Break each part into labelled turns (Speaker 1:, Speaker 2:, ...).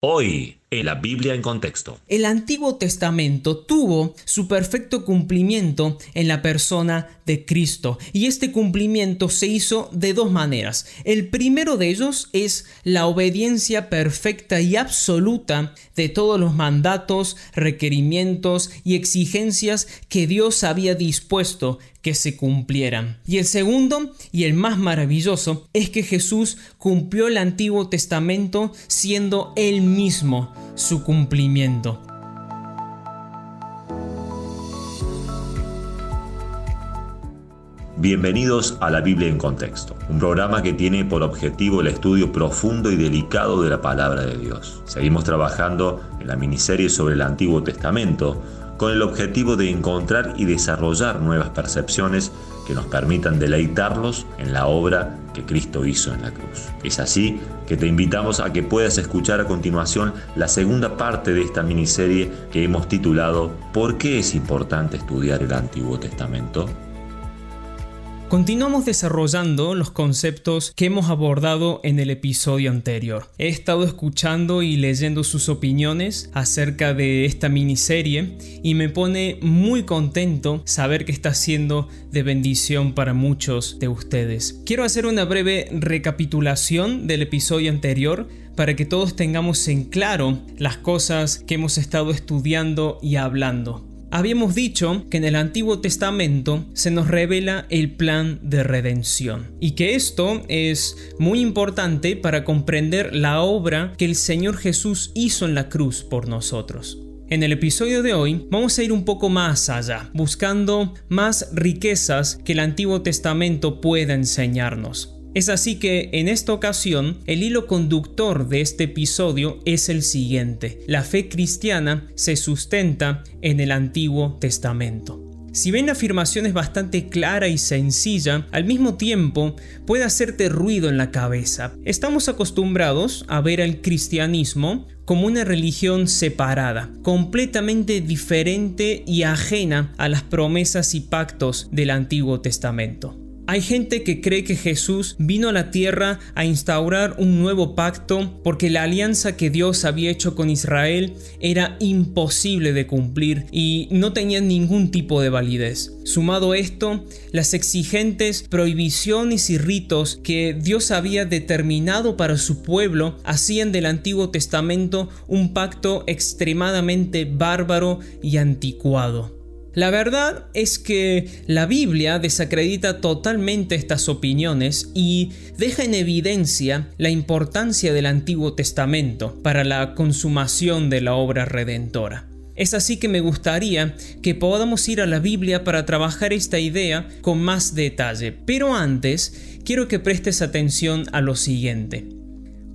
Speaker 1: Hoy, en la Biblia en contexto.
Speaker 2: El Antiguo Testamento tuvo su perfecto cumplimiento en la persona de Cristo y este cumplimiento se hizo de dos maneras. El primero de ellos es la obediencia perfecta y absoluta de todos los mandatos, requerimientos y exigencias que Dios había dispuesto que se cumplieran. Y el segundo, y el más maravilloso, es que Jesús cumplió el Antiguo Testamento siendo él mismo su cumplimiento.
Speaker 1: Bienvenidos a la Biblia en Contexto, un programa que tiene por objetivo el estudio profundo y delicado de la palabra de Dios. Seguimos trabajando en la miniserie sobre el Antiguo Testamento con el objetivo de encontrar y desarrollar nuevas percepciones que nos permitan deleitarlos en la obra que Cristo hizo en la cruz. Es así que te invitamos a que puedas escuchar a continuación la segunda parte de esta miniserie que hemos titulado ¿Por qué es importante estudiar el Antiguo Testamento?
Speaker 2: Continuamos desarrollando los conceptos que hemos abordado en el episodio anterior. He estado escuchando y leyendo sus opiniones acerca de esta miniserie y me pone muy contento saber que está siendo de bendición para muchos de ustedes. Quiero hacer una breve recapitulación del episodio anterior para que todos tengamos en claro las cosas que hemos estado estudiando y hablando. Habíamos dicho que en el Antiguo Testamento se nos revela el plan de redención y que esto es muy importante para comprender la obra que el Señor Jesús hizo en la cruz por nosotros. En el episodio de hoy vamos a ir un poco más allá, buscando más riquezas que el Antiguo Testamento pueda enseñarnos. Es así que en esta ocasión el hilo conductor de este episodio es el siguiente. La fe cristiana se sustenta en el Antiguo Testamento. Si bien la afirmación es bastante clara y sencilla, al mismo tiempo puede hacerte ruido en la cabeza. Estamos acostumbrados a ver al cristianismo como una religión separada, completamente diferente y ajena a las promesas y pactos del Antiguo Testamento. Hay gente que cree que Jesús vino a la tierra a instaurar un nuevo pacto porque la alianza que Dios había hecho con Israel era imposible de cumplir y no tenía ningún tipo de validez. Sumado esto, las exigentes prohibiciones y ritos que Dios había determinado para su pueblo hacían del Antiguo Testamento un pacto extremadamente bárbaro y anticuado. La verdad es que la Biblia desacredita totalmente estas opiniones y deja en evidencia la importancia del Antiguo Testamento para la consumación de la obra redentora. Es así que me gustaría que podamos ir a la Biblia para trabajar esta idea con más detalle. Pero antes, quiero que prestes atención a lo siguiente.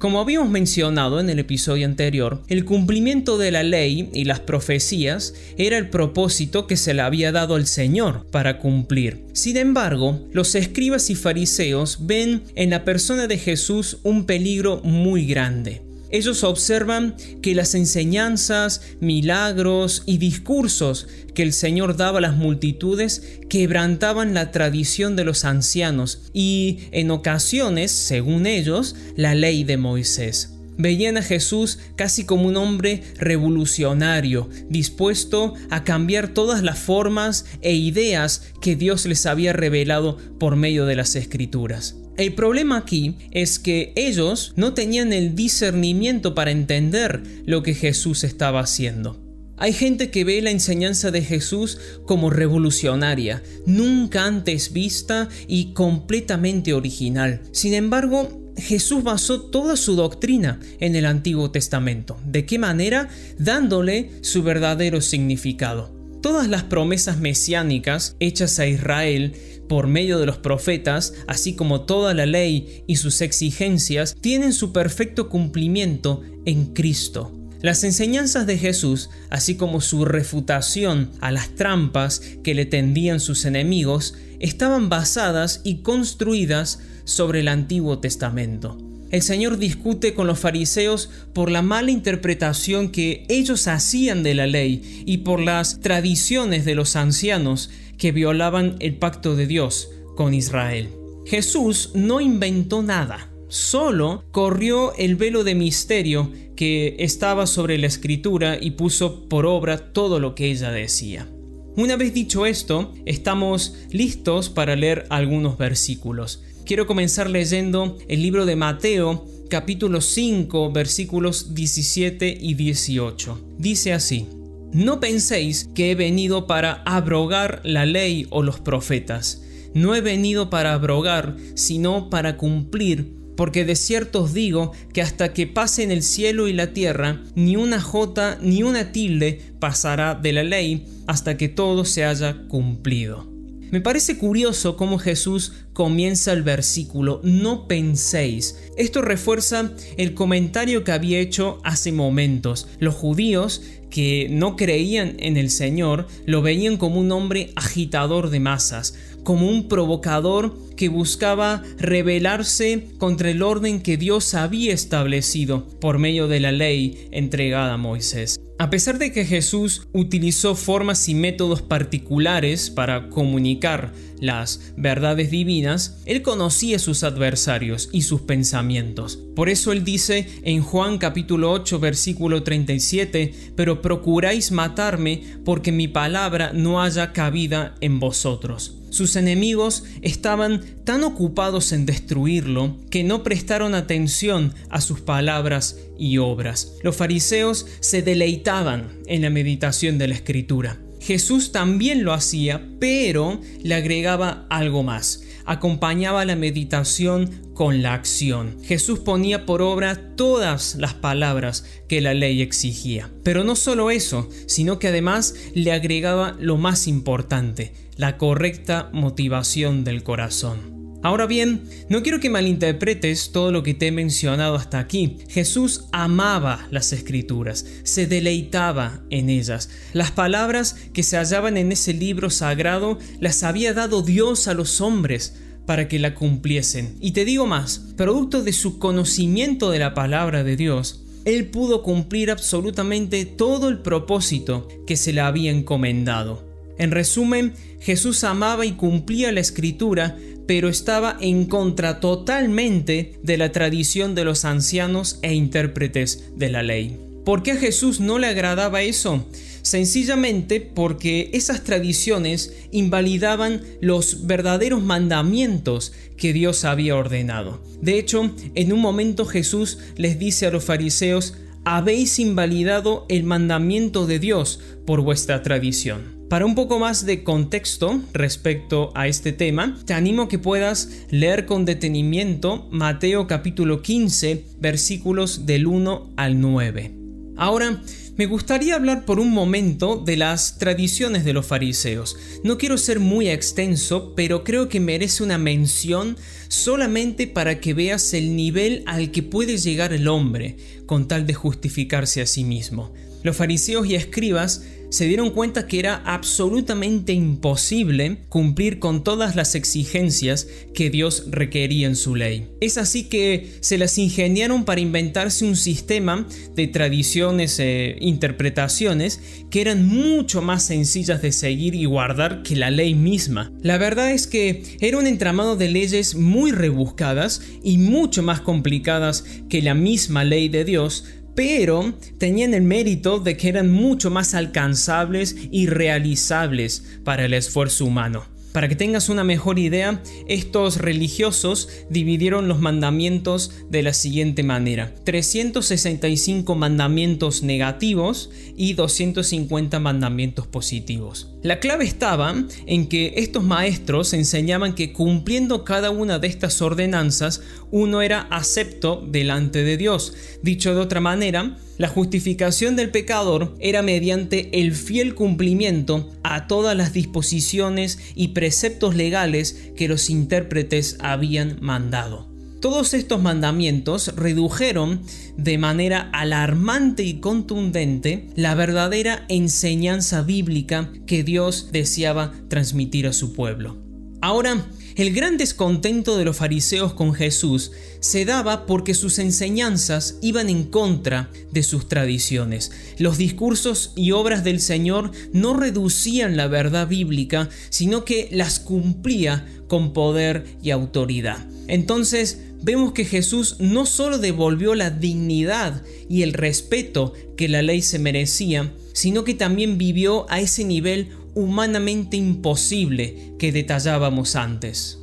Speaker 2: Como habíamos mencionado en el episodio anterior, el cumplimiento de la ley y las profecías era el propósito que se le había dado al Señor para cumplir. Sin embargo, los escribas y fariseos ven en la persona de Jesús un peligro muy grande. Ellos observan que las enseñanzas, milagros y discursos que el Señor daba a las multitudes quebrantaban la tradición de los ancianos y, en ocasiones, según ellos, la ley de Moisés. Veían a Jesús casi como un hombre revolucionario, dispuesto a cambiar todas las formas e ideas que Dios les había revelado por medio de las escrituras. El problema aquí es que ellos no tenían el discernimiento para entender lo que Jesús estaba haciendo. Hay gente que ve la enseñanza de Jesús como revolucionaria, nunca antes vista y completamente original. Sin embargo, Jesús basó toda su doctrina en el Antiguo Testamento. ¿De qué manera? Dándole su verdadero significado. Todas las promesas mesiánicas hechas a Israel por medio de los profetas, así como toda la ley y sus exigencias, tienen su perfecto cumplimiento en Cristo. Las enseñanzas de Jesús, así como su refutación a las trampas que le tendían sus enemigos, estaban basadas y construidas sobre el Antiguo Testamento. El Señor discute con los fariseos por la mala interpretación que ellos hacían de la ley y por las tradiciones de los ancianos que violaban el pacto de Dios con Israel. Jesús no inventó nada, solo corrió el velo de misterio que estaba sobre la escritura y puso por obra todo lo que ella decía. Una vez dicho esto, estamos listos para leer algunos versículos. Quiero comenzar leyendo el libro de Mateo, capítulo 5, versículos 17 y 18. Dice así, No penséis que he venido para abrogar la ley o los profetas. No he venido para abrogar, sino para cumplir porque de cierto os digo que hasta que pasen el cielo y la tierra, ni una jota ni una tilde pasará de la ley hasta que todo se haya cumplido. Me parece curioso cómo Jesús comienza el versículo, no penséis. Esto refuerza el comentario que había hecho hace momentos. Los judíos que no creían en el Señor lo veían como un hombre agitador de masas, como un provocador que buscaba rebelarse contra el orden que Dios había establecido por medio de la ley entregada a Moisés. A pesar de que Jesús utilizó formas y métodos particulares para comunicar las verdades divinas, él conocía sus adversarios y sus pensamientos. Por eso él dice en Juan capítulo 8 versículo 37, pero procuráis matarme porque mi palabra no haya cabida en vosotros. Sus enemigos estaban tan ocupados en destruirlo que no prestaron atención a sus palabras y obras. Los fariseos se deleitaban en la meditación de la escritura. Jesús también lo hacía, pero le agregaba algo más. Acompañaba la meditación con la acción. Jesús ponía por obra todas las palabras que la ley exigía. Pero no solo eso, sino que además le agregaba lo más importante, la correcta motivación del corazón. Ahora bien, no quiero que malinterpretes todo lo que te he mencionado hasta aquí. Jesús amaba las escrituras, se deleitaba en ellas. Las palabras que se hallaban en ese libro sagrado las había dado Dios a los hombres para que la cumpliesen. Y te digo más, producto de su conocimiento de la palabra de Dios, él pudo cumplir absolutamente todo el propósito que se le había encomendado. En resumen, Jesús amaba y cumplía la escritura pero estaba en contra totalmente de la tradición de los ancianos e intérpretes de la ley. ¿Por qué a Jesús no le agradaba eso? Sencillamente porque esas tradiciones invalidaban los verdaderos mandamientos que Dios había ordenado. De hecho, en un momento Jesús les dice a los fariseos, habéis invalidado el mandamiento de Dios por vuestra tradición. Para un poco más de contexto respecto a este tema, te animo que puedas leer con detenimiento Mateo capítulo 15 versículos del 1 al 9. Ahora, me gustaría hablar por un momento de las tradiciones de los fariseos. No quiero ser muy extenso, pero creo que merece una mención solamente para que veas el nivel al que puede llegar el hombre con tal de justificarse a sí mismo. Los fariseos y escribas se dieron cuenta que era absolutamente imposible cumplir con todas las exigencias que Dios requería en su ley. Es así que se las ingeniaron para inventarse un sistema de tradiciones e interpretaciones que eran mucho más sencillas de seguir y guardar que la ley misma. La verdad es que era un entramado de leyes muy rebuscadas y mucho más complicadas que la misma ley de Dios, pero tenían el mérito de que eran mucho más alcanzables y realizables para el esfuerzo humano. Para que tengas una mejor idea, estos religiosos dividieron los mandamientos de la siguiente manera. 365 mandamientos negativos y 250 mandamientos positivos. La clave estaba en que estos maestros enseñaban que cumpliendo cada una de estas ordenanzas uno era acepto delante de Dios. Dicho de otra manera, la justificación del pecador era mediante el fiel cumplimiento a todas las disposiciones y preceptos legales que los intérpretes habían mandado. Todos estos mandamientos redujeron de manera alarmante y contundente la verdadera enseñanza bíblica que Dios deseaba transmitir a su pueblo. Ahora, el gran descontento de los fariseos con Jesús se daba porque sus enseñanzas iban en contra de sus tradiciones. Los discursos y obras del Señor no reducían la verdad bíblica, sino que las cumplía con poder y autoridad. Entonces, vemos que Jesús no solo devolvió la dignidad y el respeto que la ley se merecía, sino que también vivió a ese nivel humanamente imposible que detallábamos antes.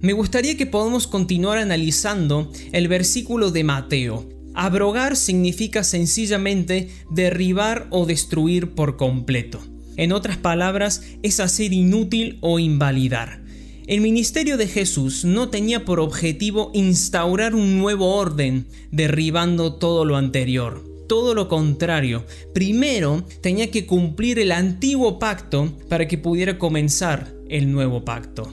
Speaker 2: Me gustaría que podamos continuar analizando el versículo de Mateo. Abrogar significa sencillamente derribar o destruir por completo. En otras palabras, es hacer inútil o invalidar. El ministerio de Jesús no tenía por objetivo instaurar un nuevo orden, derribando todo lo anterior. Todo lo contrario, primero tenía que cumplir el antiguo pacto para que pudiera comenzar el nuevo pacto.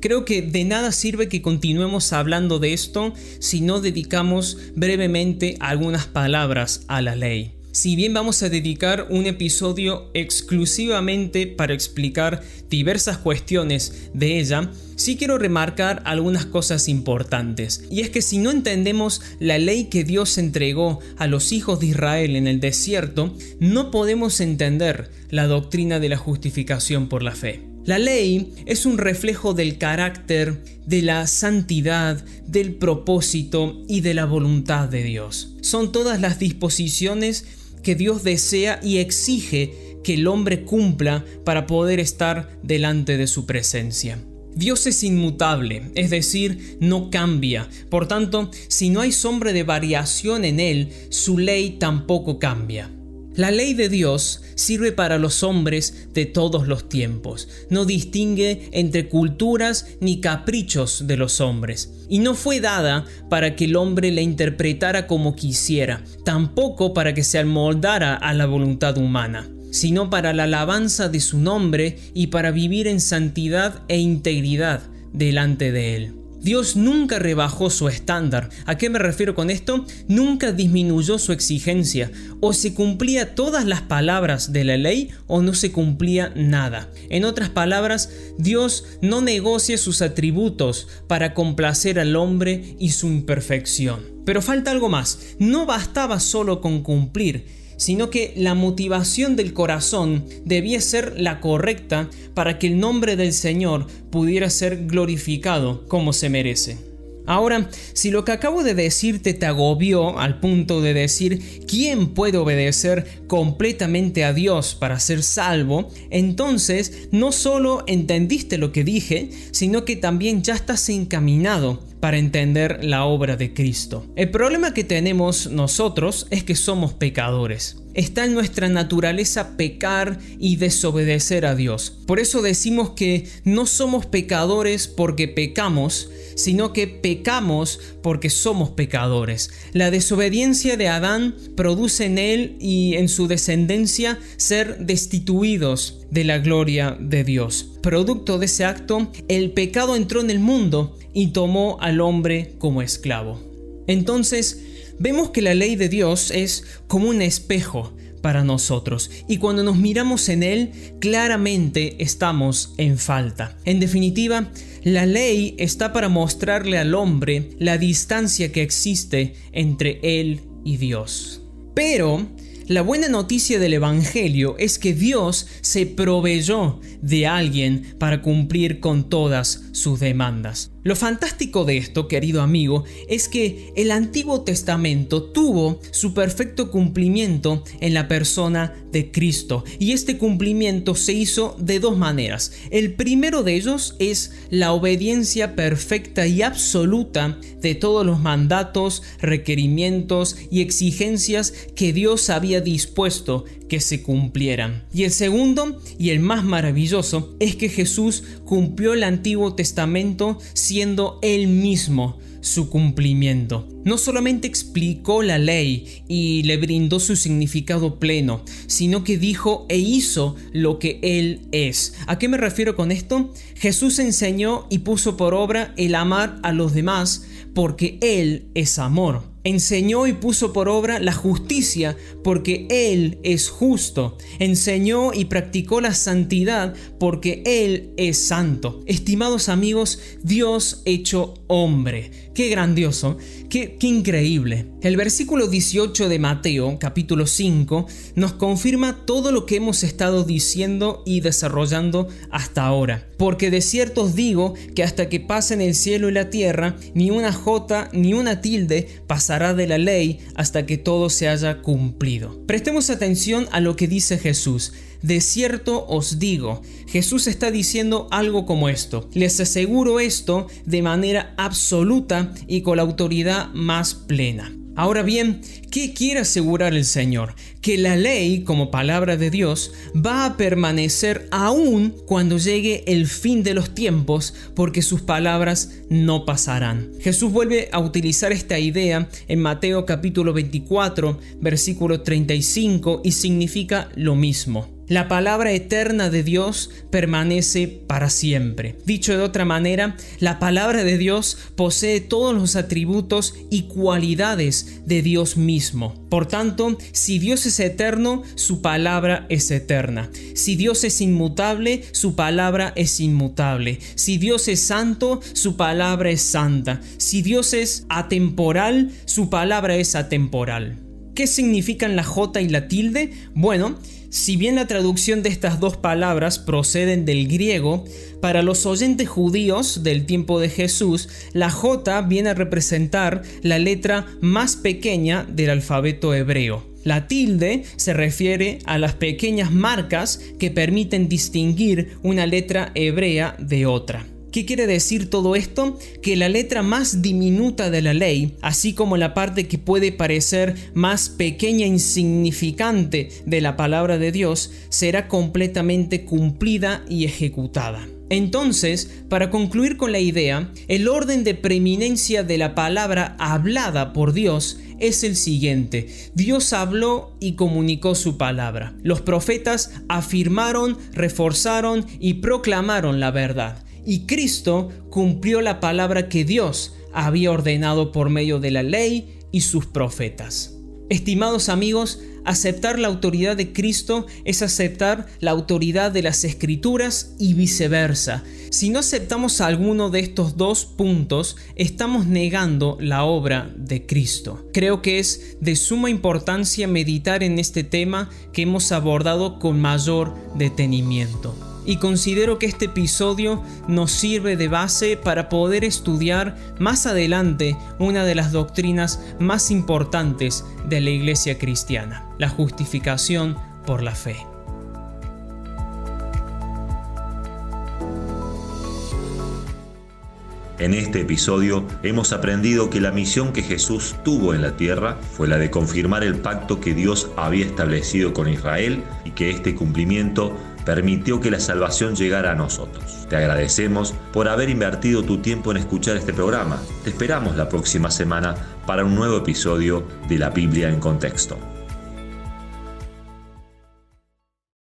Speaker 2: Creo que de nada sirve que continuemos hablando de esto si no dedicamos brevemente algunas palabras a la ley. Si bien vamos a dedicar un episodio exclusivamente para explicar diversas cuestiones de ella, sí quiero remarcar algunas cosas importantes. Y es que si no entendemos la ley que Dios entregó a los hijos de Israel en el desierto, no podemos entender la doctrina de la justificación por la fe. La ley es un reflejo del carácter, de la santidad, del propósito y de la voluntad de Dios. Son todas las disposiciones que Dios desea y exige que el hombre cumpla para poder estar delante de su presencia. Dios es inmutable, es decir, no cambia. Por tanto, si no hay sombra de variación en él, su ley tampoco cambia. La ley de Dios sirve para los hombres de todos los tiempos, no distingue entre culturas ni caprichos de los hombres, y no fue dada para que el hombre la interpretara como quisiera, tampoco para que se amoldara a la voluntad humana sino para la alabanza de su nombre y para vivir en santidad e integridad delante de él. Dios nunca rebajó su estándar. ¿A qué me refiero con esto? Nunca disminuyó su exigencia. O se cumplía todas las palabras de la ley o no se cumplía nada. En otras palabras, Dios no negocia sus atributos para complacer al hombre y su imperfección. Pero falta algo más. No bastaba solo con cumplir, sino que la motivación del corazón debía ser la correcta para que el nombre del Señor pudiera ser glorificado como se merece. Ahora, si lo que acabo de decirte te agobió al punto de decir quién puede obedecer completamente a Dios para ser salvo, entonces no solo entendiste lo que dije, sino que también ya estás encaminado para entender la obra de Cristo. El problema que tenemos nosotros es que somos pecadores. Está en nuestra naturaleza pecar y desobedecer a Dios. Por eso decimos que no somos pecadores porque pecamos, sino que pecamos porque somos pecadores. La desobediencia de Adán produce en él y en su descendencia ser destituidos de la gloria de Dios. Producto de ese acto, el pecado entró en el mundo y tomó al hombre como esclavo. Entonces, vemos que la ley de Dios es como un espejo para nosotros y cuando nos miramos en él claramente estamos en falta. En definitiva, la ley está para mostrarle al hombre la distancia que existe entre él y Dios. Pero la buena noticia del Evangelio es que Dios se proveyó de alguien para cumplir con todas sus demandas. Lo fantástico de esto, querido amigo, es que el Antiguo Testamento tuvo su perfecto cumplimiento en la persona de Cristo y este cumplimiento se hizo de dos maneras. El primero de ellos es la obediencia perfecta y absoluta de todos los mandatos, requerimientos y exigencias que Dios había dispuesto que se cumplieran. Y el segundo y el más maravilloso es que Jesús cumplió el Antiguo Testamento siendo él mismo su cumplimiento. No solamente explicó la ley y le brindó su significado pleno, sino que dijo e hizo lo que Él es. ¿A qué me refiero con esto? Jesús enseñó y puso por obra el amar a los demás porque Él es amor enseñó y puso por obra la justicia porque Él es justo. Enseñó y practicó la santidad porque Él es santo. Estimados amigos, Dios hecho hombre. Qué grandioso, qué, qué increíble. El versículo 18 de Mateo, capítulo 5, nos confirma todo lo que hemos estado diciendo y desarrollando hasta ahora. Porque de cierto os digo que hasta que pasen el cielo y la tierra, ni una jota ni una tilde pasará de la ley hasta que todo se haya cumplido. Prestemos atención a lo que dice Jesús. De cierto os digo, Jesús está diciendo algo como esto. Les aseguro esto de manera absoluta y con la autoridad más plena. Ahora bien, ¿qué quiere asegurar el Señor? Que la ley, como palabra de Dios, va a permanecer aún cuando llegue el fin de los tiempos, porque sus palabras no pasarán. Jesús vuelve a utilizar esta idea en Mateo capítulo 24, versículo 35, y significa lo mismo. La palabra eterna de Dios permanece para siempre. Dicho de otra manera, la palabra de Dios posee todos los atributos y cualidades de Dios mismo. Por tanto, si Dios es eterno, su palabra es eterna. Si Dios es inmutable, su palabra es inmutable. Si Dios es santo, su palabra es santa. Si Dios es atemporal, su palabra es atemporal. ¿Qué significan la J y la tilde? Bueno, si bien la traducción de estas dos palabras proceden del griego, para los oyentes judíos del tiempo de Jesús, la J viene a representar la letra más pequeña del alfabeto hebreo. La tilde se refiere a las pequeñas marcas que permiten distinguir una letra hebrea de otra. ¿Qué quiere decir todo esto? Que la letra más diminuta de la ley, así como la parte que puede parecer más pequeña e insignificante de la palabra de Dios, será completamente cumplida y ejecutada. Entonces, para concluir con la idea, el orden de preeminencia de la palabra hablada por Dios es el siguiente. Dios habló y comunicó su palabra. Los profetas afirmaron, reforzaron y proclamaron la verdad y Cristo cumplió la palabra que Dios había ordenado por medio de la ley y sus profetas. Estimados amigos, aceptar la autoridad de Cristo es aceptar la autoridad de las escrituras y viceversa. Si no aceptamos alguno de estos dos puntos, estamos negando la obra de Cristo. Creo que es de suma importancia meditar en este tema que hemos abordado con mayor detenimiento y considero que este episodio nos sirve de base para poder estudiar más adelante una de las doctrinas más importantes de la iglesia cristiana, la justificación por la fe.
Speaker 1: En este episodio hemos aprendido que la misión que Jesús tuvo en la tierra fue la de confirmar el pacto que Dios había establecido con Israel y que este cumplimiento permitió que la salvación llegara a nosotros. Te agradecemos por haber invertido tu tiempo en escuchar este programa. Te esperamos la próxima semana para un nuevo episodio de la Biblia en contexto.